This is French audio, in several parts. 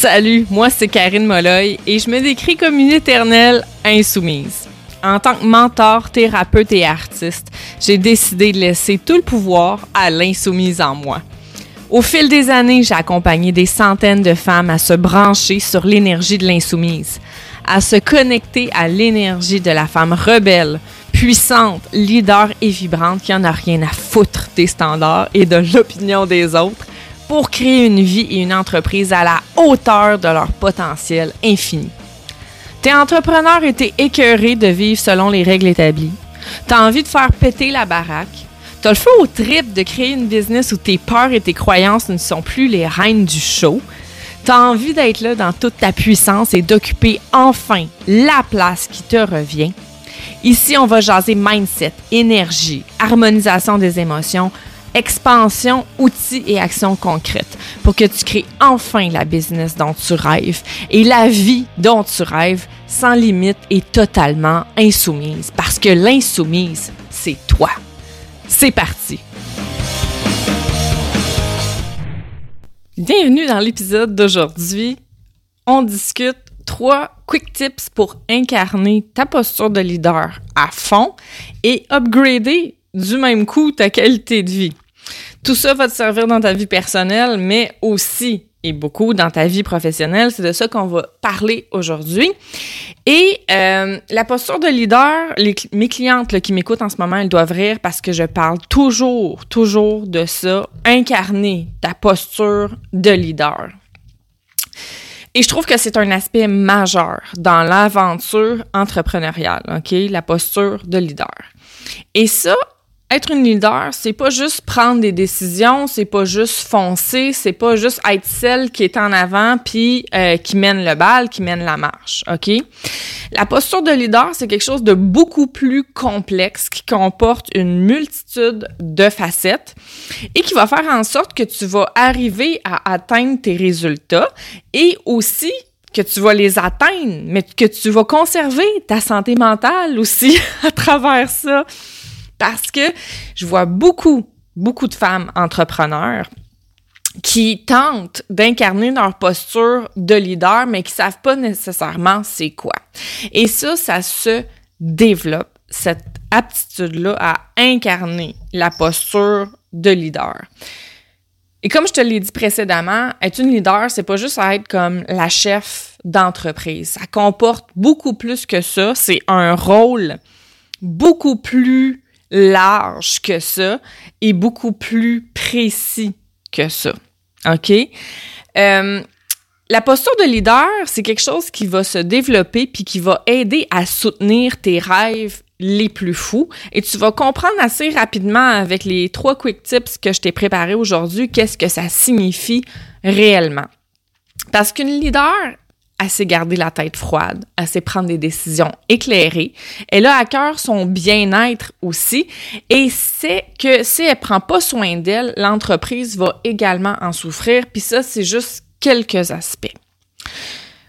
Salut, moi c'est Karine Molloy et je me décris comme une éternelle insoumise. En tant que mentor, thérapeute et artiste, j'ai décidé de laisser tout le pouvoir à l'insoumise en moi. Au fil des années, j'ai accompagné des centaines de femmes à se brancher sur l'énergie de l'insoumise, à se connecter à l'énergie de la femme rebelle, puissante, leader et vibrante qui en a rien à foutre des standards et de l'opinion des autres pour créer une vie et une entreprise à la hauteur de leur potentiel infini. T'es entrepreneur et t'es écœuré de vivre selon les règles établies. T'as envie de faire péter la baraque. T'as le feu au trip de créer une business où tes peurs et tes croyances ne sont plus les reines du show. T'as envie d'être là dans toute ta puissance et d'occuper enfin la place qui te revient. Ici, on va jaser mindset, énergie, harmonisation des émotions, expansion, outils et actions concrètes pour que tu crées enfin la business dont tu rêves et la vie dont tu rêves sans limite et totalement insoumise. Parce que l'insoumise, c'est toi. C'est parti. Bienvenue dans l'épisode d'aujourd'hui. On discute trois quick tips pour incarner ta posture de leader à fond et upgrader du même coup ta qualité de vie. Tout ça va te servir dans ta vie personnelle, mais aussi et beaucoup dans ta vie professionnelle. C'est de ça qu'on va parler aujourd'hui. Et euh, la posture de leader, mes clientes qui m'écoutent en ce moment, elles doivent rire parce que je parle toujours, toujours de ça, incarner ta posture de leader. Et je trouve que c'est un aspect majeur dans l'aventure entrepreneuriale, OK? La posture de leader. Et ça, être une leader, c'est pas juste prendre des décisions, c'est pas juste foncer, c'est pas juste être celle qui est en avant puis euh, qui mène le bal, qui mène la marche, OK? La posture de leader, c'est quelque chose de beaucoup plus complexe qui comporte une multitude de facettes et qui va faire en sorte que tu vas arriver à atteindre tes résultats et aussi que tu vas les atteindre, mais que tu vas conserver ta santé mentale aussi à travers ça parce que je vois beaucoup, beaucoup de femmes entrepreneurs qui tentent d'incarner leur posture de leader, mais qui savent pas nécessairement c'est quoi. Et ça, ça se développe, cette aptitude-là à incarner la posture de leader. Et comme je te l'ai dit précédemment, être une leader, c'est pas juste être comme la chef d'entreprise. Ça comporte beaucoup plus que ça. C'est un rôle beaucoup plus large que ça et beaucoup plus précis que ça. OK? Euh, la posture de leader, c'est quelque chose qui va se développer puis qui va aider à soutenir tes rêves les plus fous. Et tu vas comprendre assez rapidement avec les trois quick tips que je t'ai préparés aujourd'hui qu'est-ce que ça signifie réellement. Parce qu'une leader, elle sait garder la tête froide, elle sait prendre des décisions éclairées. Elle a à cœur son bien-être aussi et c'est que si elle prend pas soin d'elle, l'entreprise va également en souffrir. Puis ça, c'est juste quelques aspects.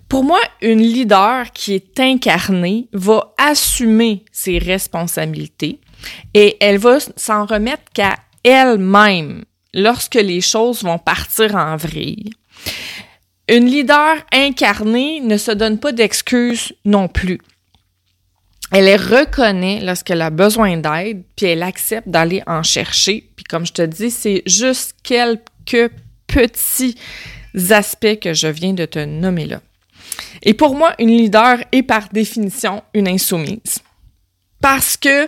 Pour moi, une leader qui est incarnée va assumer ses responsabilités et elle va s'en remettre qu'à elle-même lorsque les choses vont partir en vrille. Une leader incarnée ne se donne pas d'excuses non plus. Elle les reconnaît lorsqu'elle a besoin d'aide, puis elle accepte d'aller en chercher. Puis comme je te dis, c'est juste quelques petits aspects que je viens de te nommer là. Et pour moi, une leader est par définition une insoumise. Parce que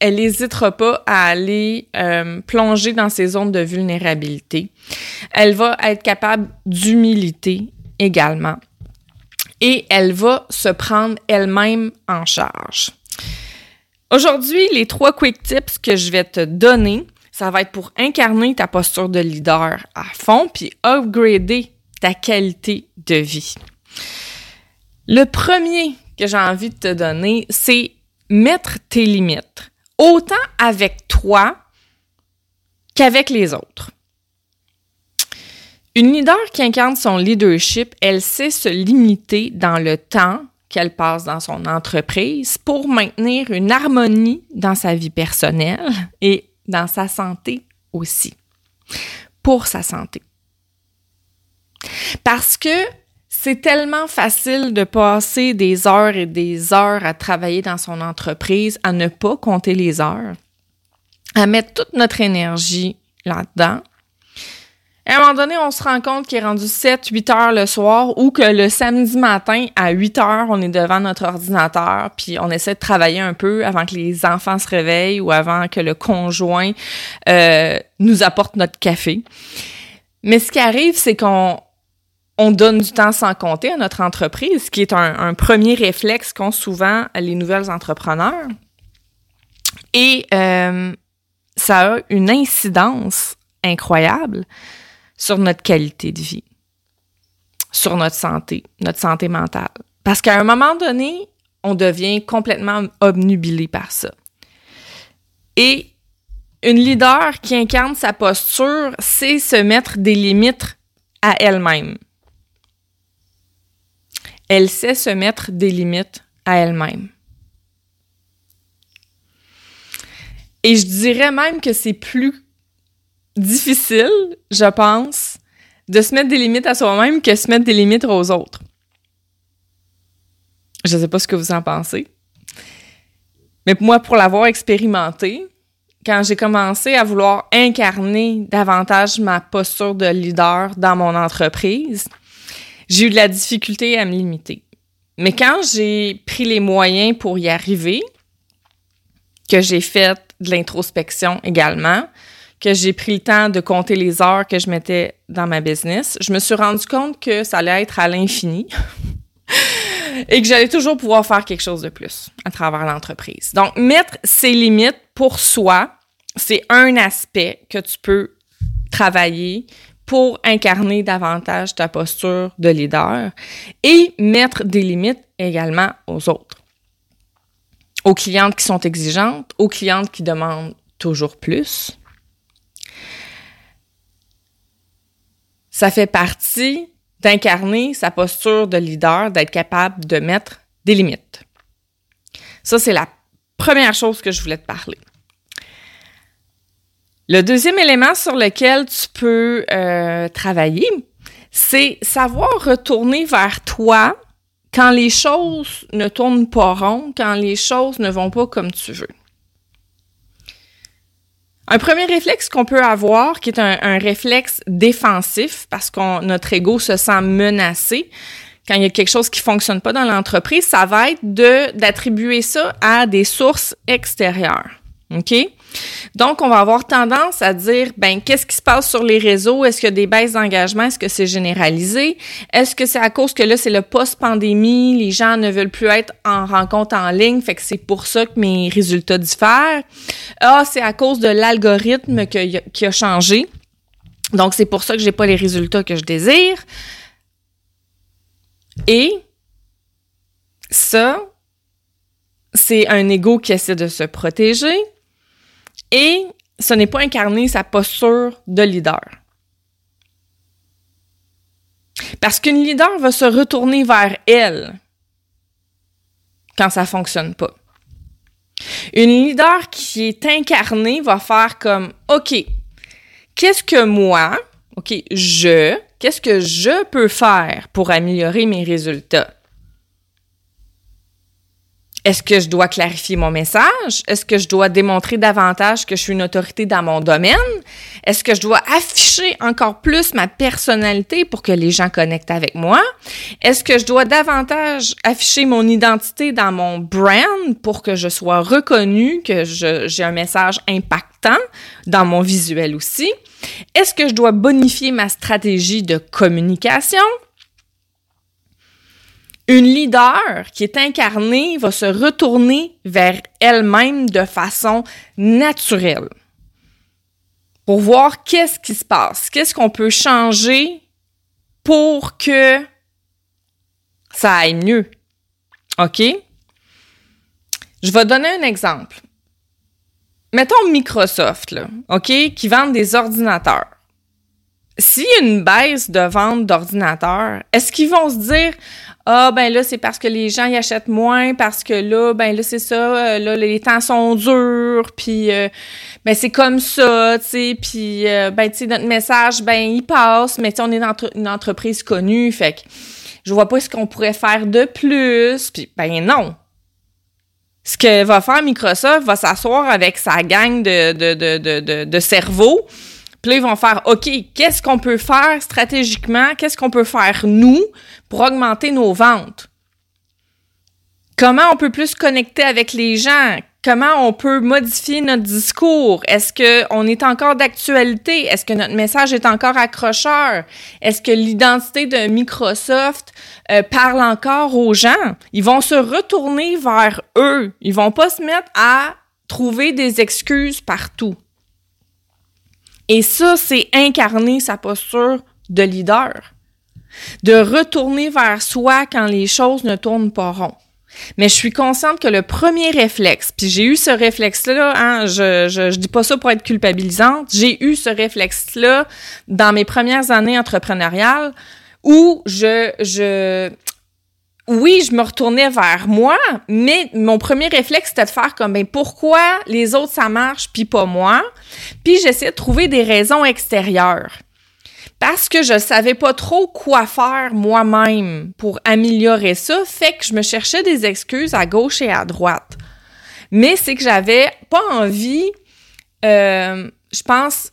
elle n'hésitera pas à aller euh, plonger dans ses zones de vulnérabilité. Elle va être capable d'humilité également. Et elle va se prendre elle-même en charge. Aujourd'hui, les trois quick tips que je vais te donner, ça va être pour incarner ta posture de leader à fond, puis upgrader ta qualité de vie. Le premier que j'ai envie de te donner, c'est mettre tes limites autant avec toi qu'avec les autres. Une leader qui incarne son leadership, elle sait se limiter dans le temps qu'elle passe dans son entreprise pour maintenir une harmonie dans sa vie personnelle et dans sa santé aussi. Pour sa santé. Parce que c'est tellement facile de passer des heures et des heures à travailler dans son entreprise, à ne pas compter les heures, à mettre toute notre énergie là-dedans. À un moment donné, on se rend compte qu'il est rendu 7, 8 heures le soir ou que le samedi matin, à 8 heures, on est devant notre ordinateur puis on essaie de travailler un peu avant que les enfants se réveillent ou avant que le conjoint euh, nous apporte notre café. Mais ce qui arrive, c'est qu'on on donne du temps sans compter à notre entreprise, ce qui est un, premier réflexe qu'ont souvent les nouvelles entrepreneurs. Et euh, ça a une incidence incroyable sur notre qualité de vie, sur notre santé, notre santé mentale. Parce qu'à un moment donné, on devient complètement obnubilé par ça. Et une leader qui incarne sa posture, c'est se mettre des limites à elle-même elle sait se mettre des limites à elle-même. Et je dirais même que c'est plus difficile, je pense, de se mettre des limites à soi-même que de se mettre des limites aux autres. Je ne sais pas ce que vous en pensez. Mais moi, pour l'avoir expérimenté, quand j'ai commencé à vouloir incarner davantage ma posture de leader dans mon entreprise, j'ai eu de la difficulté à me limiter. Mais quand j'ai pris les moyens pour y arriver, que j'ai fait de l'introspection également, que j'ai pris le temps de compter les heures que je mettais dans ma business, je me suis rendu compte que ça allait être à l'infini et que j'allais toujours pouvoir faire quelque chose de plus à travers l'entreprise. Donc, mettre ses limites pour soi, c'est un aspect que tu peux travailler pour incarner davantage ta posture de leader et mettre des limites également aux autres. Aux clientes qui sont exigeantes, aux clientes qui demandent toujours plus. Ça fait partie d'incarner sa posture de leader, d'être capable de mettre des limites. Ça, c'est la première chose que je voulais te parler. Le deuxième élément sur lequel tu peux euh, travailler, c'est savoir retourner vers toi quand les choses ne tournent pas rond, quand les choses ne vont pas comme tu veux. Un premier réflexe qu'on peut avoir, qui est un, réflexe défensif, parce que notre ego se sent menacé, quand il y a quelque chose qui fonctionne pas dans l'entreprise, ça va être de d'attribuer ça à des sources extérieures. OK? Donc, on va avoir tendance à dire, ben, qu'est-ce qui se passe sur les réseaux? Est-ce qu'il y a des baisses d'engagement? Est-ce que c'est généralisé? Est-ce que c'est à cause que là, c'est le post-pandémie, les gens ne veulent plus être en rencontre en ligne, fait que c'est pour ça que mes résultats diffèrent? Ah, c'est à cause de l'algorithme qui a changé. Donc, c'est pour ça que j'ai pas les résultats que je désire. Et ça, c'est un ego qui essaie de se protéger et ce n'est pas incarner sa posture de leader. Parce qu'une leader va se retourner vers elle quand ça fonctionne pas. Une leader qui est incarnée va faire comme OK, qu'est-ce que moi, OK, je, qu'est-ce que je peux faire pour améliorer mes résultats? Est-ce que je dois clarifier mon message? Est-ce que je dois démontrer davantage que je suis une autorité dans mon domaine? Est-ce que je dois afficher encore plus ma personnalité pour que les gens connectent avec moi? Est-ce que je dois davantage afficher mon identité dans mon brand pour que je sois reconnue, que j'ai un message impactant dans mon visuel aussi? Est-ce que je dois bonifier ma stratégie de communication? Une leader qui est incarnée va se retourner vers elle-même de façon naturelle pour voir qu'est-ce qui se passe, qu'est-ce qu'on peut changer pour que ça aille mieux. OK? Je vais donner un exemple. Mettons Microsoft, là, OK, qui vend des ordinateurs. S'il y a une baisse de vente d'ordinateurs, est-ce qu'ils vont se dire ah ben là c'est parce que les gens y achètent moins parce que là ben là c'est ça euh, là les temps sont durs puis euh, ben c'est comme ça tu sais puis euh, ben tu sais notre message ben il passe mais tu on est une entreprise connue fait que je vois pas ce qu'on pourrait faire de plus. Puis, ben non. Ce que va faire Microsoft, va s'asseoir avec sa gang de, de, de, de, de cerveaux. Puis là, ils vont faire, OK, qu'est-ce qu'on peut faire stratégiquement? Qu'est-ce qu'on peut faire, nous, pour augmenter nos ventes? Comment on peut plus connecter avec les gens? Comment on peut modifier notre discours? Est-ce qu'on est encore d'actualité? Est-ce que notre message est encore accrocheur? Est-ce que l'identité de Microsoft euh, parle encore aux gens? Ils vont se retourner vers eux. Ils vont pas se mettre à trouver des excuses partout. Et ça, c'est incarner sa posture de leader. De retourner vers soi quand les choses ne tournent pas rond. Mais je suis consciente que le premier réflexe, puis j'ai eu ce réflexe-là, hein, je, je, dis pas ça pour être culpabilisante, j'ai eu ce réflexe-là dans mes premières années entrepreneuriales où je, je, oui, je me retournais vers moi, mais mon premier réflexe c'était de faire comme ben pourquoi les autres ça marche puis pas moi, puis j'essayais de trouver des raisons extérieures parce que je savais pas trop quoi faire moi-même pour améliorer ça, fait que je me cherchais des excuses à gauche et à droite. Mais c'est que j'avais pas envie, euh, je pense,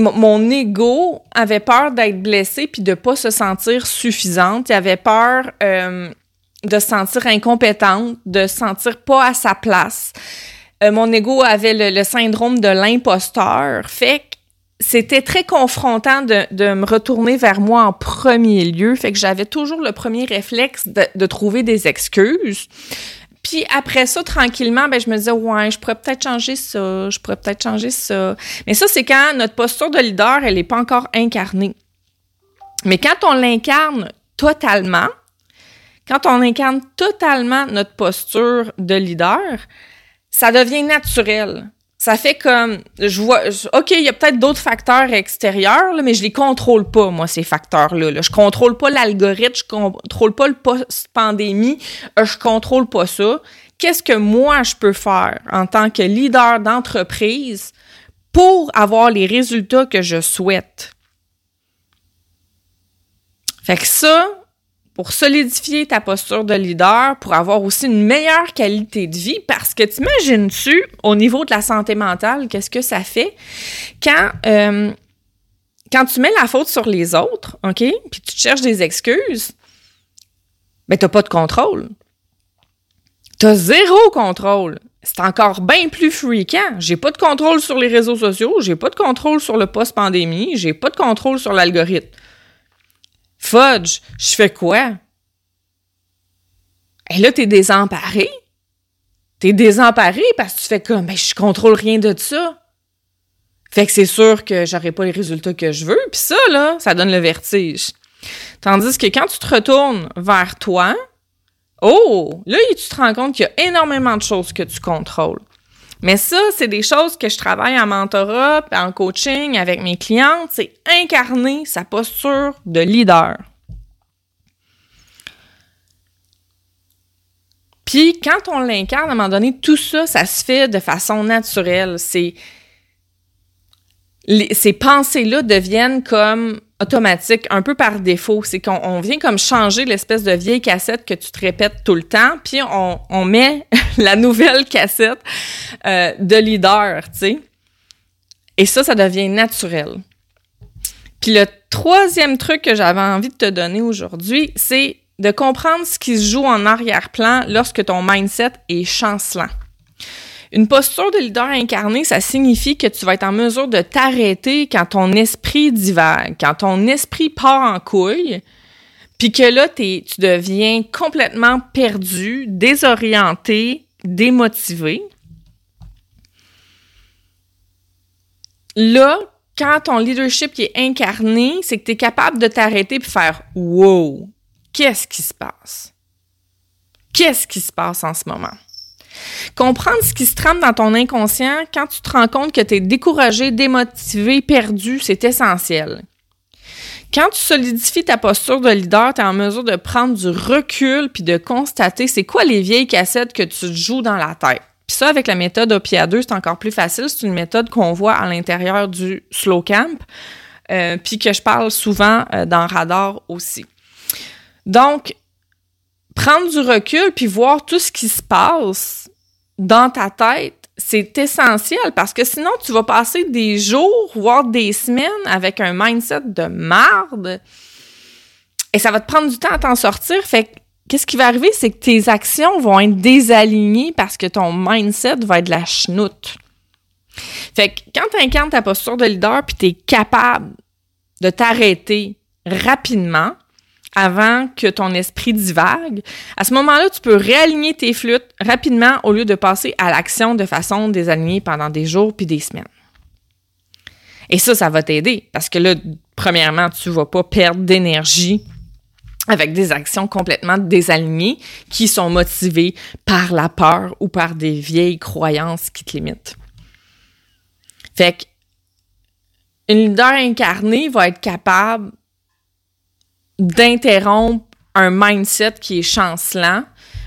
mon ego avait peur d'être blessé puis de pas se sentir suffisante. Il avait peur euh, de se sentir incompétente, de se sentir pas à sa place. Euh, mon ego avait le, syndrome de l'imposteur. Fait c'était très confrontant de, me retourner vers moi en premier lieu. Fait que j'avais toujours le premier réflexe de, trouver des excuses. Puis après ça, tranquillement, ben, je me disais, ouais, je pourrais peut-être changer ça, je pourrais peut-être changer ça. Mais ça, c'est quand notre posture de leader, elle n'est pas encore incarnée. Mais quand on l'incarne totalement, quand on incarne totalement notre posture de leader, ça devient naturel ça fait comme je vois OK, il y a peut-être d'autres facteurs extérieurs mais je les contrôle pas moi ces facteurs là, là. je contrôle pas l'algorithme, je contrôle pas le post-pandémie, euh, je contrôle pas ça. Qu'est-ce que moi je peux faire en tant que leader d'entreprise pour avoir les résultats que je souhaite? Fait que ça, pour solidifier ta posture de leader, pour avoir aussi une meilleure qualité de vie, parce que t'imagines-tu, au niveau de la santé mentale, qu'est-ce que ça fait? Quand, euh, quand tu mets la faute sur les autres, OK, puis tu cherches des excuses, ben t'as pas de contrôle. T'as zéro contrôle. C'est encore bien plus fréquent. J'ai pas de contrôle sur les réseaux sociaux, j'ai pas de contrôle sur le post-pandémie, j'ai pas de contrôle sur l'algorithme. Fudge, je fais quoi? Et là, t'es désemparé. T'es désemparé parce que tu fais comme, ben, je contrôle rien de ça. Fait que c'est sûr que j'aurai pas les résultats que je veux. Puis ça, là, ça donne le vertige. Tandis que quand tu te retournes vers toi, oh, là, tu te rends compte qu'il y a énormément de choses que tu contrôles. Mais ça, c'est des choses que je travaille en mentorat, en coaching avec mes clientes, c'est incarner sa posture de leader. Puis quand on l'incarne, à un moment donné, tout ça, ça se fait de façon naturelle. C'est ces pensées-là deviennent comme automatique, un peu par défaut. C'est qu'on vient comme changer l'espèce de vieille cassette que tu te répètes tout le temps, puis on, met la nouvelle cassette euh, de leader, tu sais. Et ça, ça devient naturel. Puis le troisième truc que j'avais envie de te donner aujourd'hui, c'est de comprendre ce qui se joue en arrière-plan lorsque ton mindset est chancelant. Une posture de leader incarné, ça signifie que tu vas être en mesure de t'arrêter quand ton esprit divague, quand ton esprit part en couille, puis que là, tu deviens complètement perdu, désorienté, démotivé. Là, quand ton leadership est incarné, c'est que tu es capable de t'arrêter et faire Wow, qu'est-ce qui se passe? Qu'est-ce qui se passe en ce moment? Comprendre ce qui se trame dans ton inconscient quand tu te rends compte que tu es découragé, démotivé, perdu, c'est essentiel. Quand tu solidifies ta posture de leader, tu es en mesure de prendre du recul puis de constater c'est quoi les vieilles cassettes que tu joues dans la tête. Puis ça, avec la méthode OPIA 2, c'est encore plus facile. C'est une méthode qu'on voit à l'intérieur du slow camp, euh, puis que je parle souvent euh, dans Radar aussi. Donc, prendre du recul puis voir tout ce qui se passe dans ta tête, c'est essentiel parce que sinon, tu vas passer des jours, voire des semaines avec un mindset de marde et ça va te prendre du temps à t'en sortir. Fait que, qu'est-ce qui va arriver? C'est que tes actions vont être désalignées parce que ton mindset va être de la chenoute. Fait que quand tu incarnes ta posture de leader puis tu es capable de t'arrêter rapidement, avant que ton esprit divague, à ce moment-là, tu peux réaligner tes flûtes rapidement au lieu de passer à l'action de façon désalignée pendant des jours puis des semaines. Et ça, ça va t'aider parce que là, premièrement, tu vas pas perdre d'énergie avec des actions complètement désalignées qui sont motivées par la peur ou par des vieilles croyances qui te limitent. Fait que une leader incarnée va être capable d'interrompre un mindset qui est chancelant,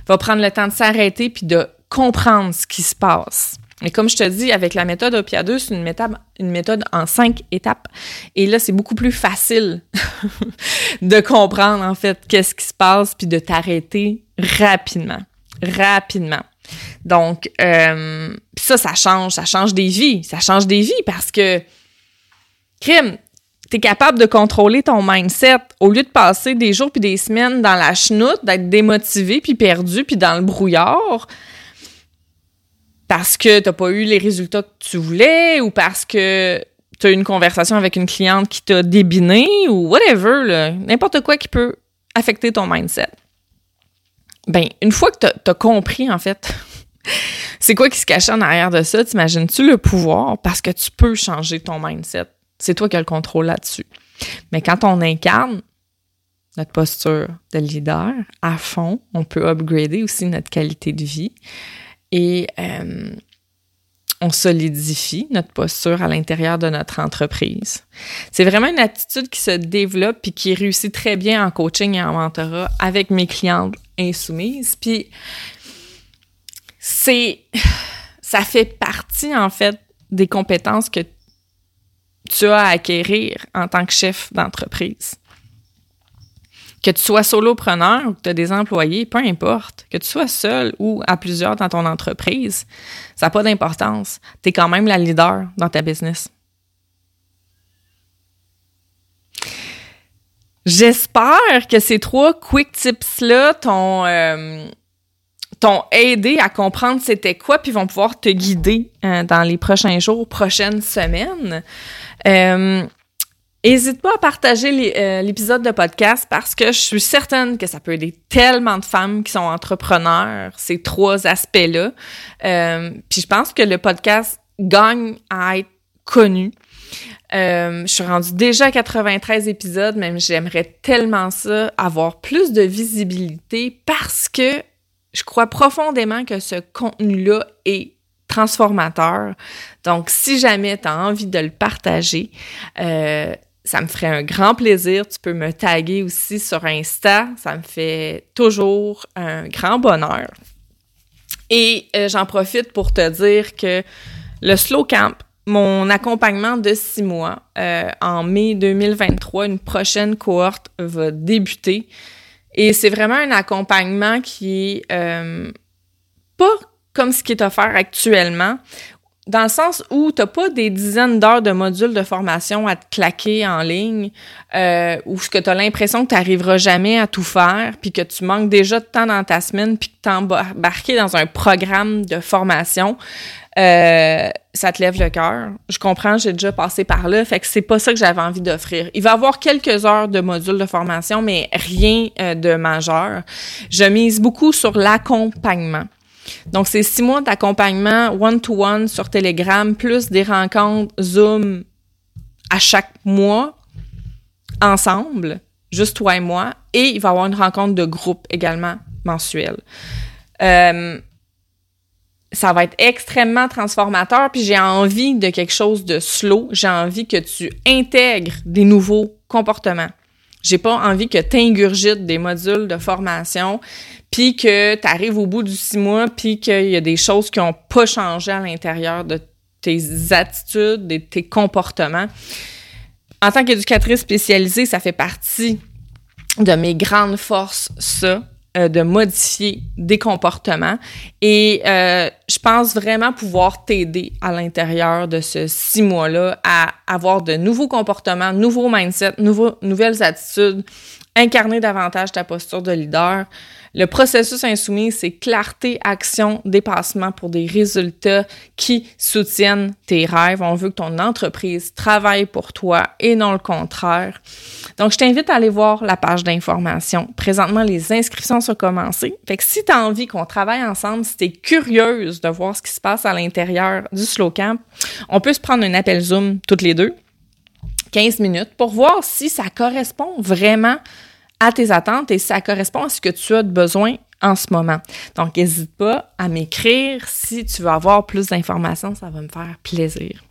va prendre le temps de s'arrêter puis de comprendre ce qui se passe. Mais comme je te dis, avec la méthode OPIA 2, c'est une méthode, une méthode en cinq étapes. Et là, c'est beaucoup plus facile de comprendre, en fait, qu'est-ce qui se passe, puis de t'arrêter rapidement. Rapidement. Donc, euh, ça, ça change. Ça change des vies. Ça change des vies parce que, crime, tu capable de contrôler ton mindset au lieu de passer des jours puis des semaines dans la chenoute, d'être démotivé puis perdu puis dans le brouillard parce que t'as pas eu les résultats que tu voulais ou parce que tu as eu une conversation avec une cliente qui t'a débiné ou whatever, n'importe quoi qui peut affecter ton mindset. Ben, une fois que tu as compris, en fait, c'est quoi qui se cache en arrière de ça, t'imagines-tu le pouvoir parce que tu peux changer ton mindset? C'est toi qui as le contrôle là-dessus. Mais quand on incarne notre posture de leader à fond, on peut upgrader aussi notre qualité de vie et euh, on solidifie notre posture à l'intérieur de notre entreprise. C'est vraiment une attitude qui se développe et qui réussit très bien en coaching et en mentorat avec mes clientes insoumises. Puis c'est ça fait partie en fait des compétences que tu as à acquérir en tant que chef d'entreprise. Que tu sois solopreneur ou que tu as des employés, peu importe. Que tu sois seul ou à plusieurs dans ton entreprise, ça n'a pas d'importance. Tu es quand même la leader dans ta business. J'espère que ces trois quick tips-là t'ont euh, aidé à comprendre c'était quoi, puis vont pouvoir te guider euh, dans les prochains jours, prochaines semaines. Euh, N'hésite pas à partager euh, l'épisode de podcast parce que je suis certaine que ça peut aider tellement de femmes qui sont entrepreneurs, ces trois aspects-là. Euh, puis je pense que le podcast gagne à être connu. Euh, je suis rendue déjà à 93 épisodes, même j'aimerais tellement ça, avoir plus de visibilité parce que je crois profondément que ce contenu-là est transformateur. Donc, si jamais tu as envie de le partager, euh, ça me ferait un grand plaisir. Tu peux me taguer aussi sur Insta. Ça me fait toujours un grand bonheur. Et euh, j'en profite pour te dire que le Slow Camp, mon accompagnement de six mois, euh, en mai 2023, une prochaine cohorte va débuter. Et c'est vraiment un accompagnement qui est pas comme ce qui est offert actuellement, dans le sens où tu n'as pas des dizaines d'heures de modules de formation à te claquer en ligne, euh, ou que tu as l'impression que tu n'arriveras jamais à tout faire, puis que tu manques déjà de temps dans ta semaine, puis que tu embarqué dans un programme de formation, euh, ça te lève le cœur. Je comprends, j'ai déjà passé par là, fait que c'est pas ça que j'avais envie d'offrir. Il va y avoir quelques heures de modules de formation, mais rien euh, de majeur. Je mise beaucoup sur l'accompagnement. Donc, c'est six mois d'accompagnement one-to-one sur Telegram, plus des rencontres Zoom à chaque mois, ensemble, juste toi et moi. Et il va y avoir une rencontre de groupe également mensuelle. Euh, ça va être extrêmement transformateur, puis j'ai envie de quelque chose de slow. J'ai envie que tu intègres des nouveaux comportements. J'ai pas envie que tu ingurgites des modules de formation, puis que tu arrives au bout du six mois, puis qu'il y a des choses qui ont pas changé à l'intérieur de tes attitudes, de tes comportements. En tant qu'éducatrice spécialisée, ça fait partie de mes grandes forces, ça, euh, de modifier des comportements. Et euh, je pense vraiment pouvoir t'aider à l'intérieur de ce six mois-là à avoir de nouveaux comportements, nouveaux mindsets, nouvelles attitudes, incarner davantage ta posture de leader. Le processus insoumis, c'est clarté, action, dépassement pour des résultats qui soutiennent tes rêves. On veut que ton entreprise travaille pour toi et non le contraire. Donc, je t'invite à aller voir la page d'information. Présentement, les inscriptions sont commencées. Fait que si tu as envie qu'on travaille ensemble, si tu es curieuse de voir ce qui se passe à l'intérieur du Slow Camp, on peut se prendre un appel Zoom toutes les deux 15 minutes pour voir si ça correspond vraiment à tes attentes et si ça correspond à ce que tu as de besoin en ce moment. Donc, n'hésite pas à m'écrire si tu veux avoir plus d'informations, ça va me faire plaisir.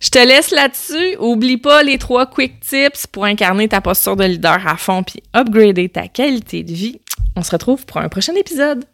Je te laisse là-dessus. Oublie pas les trois quick tips pour incarner ta posture de leader à fond puis upgrader ta qualité de vie. On se retrouve pour un prochain épisode.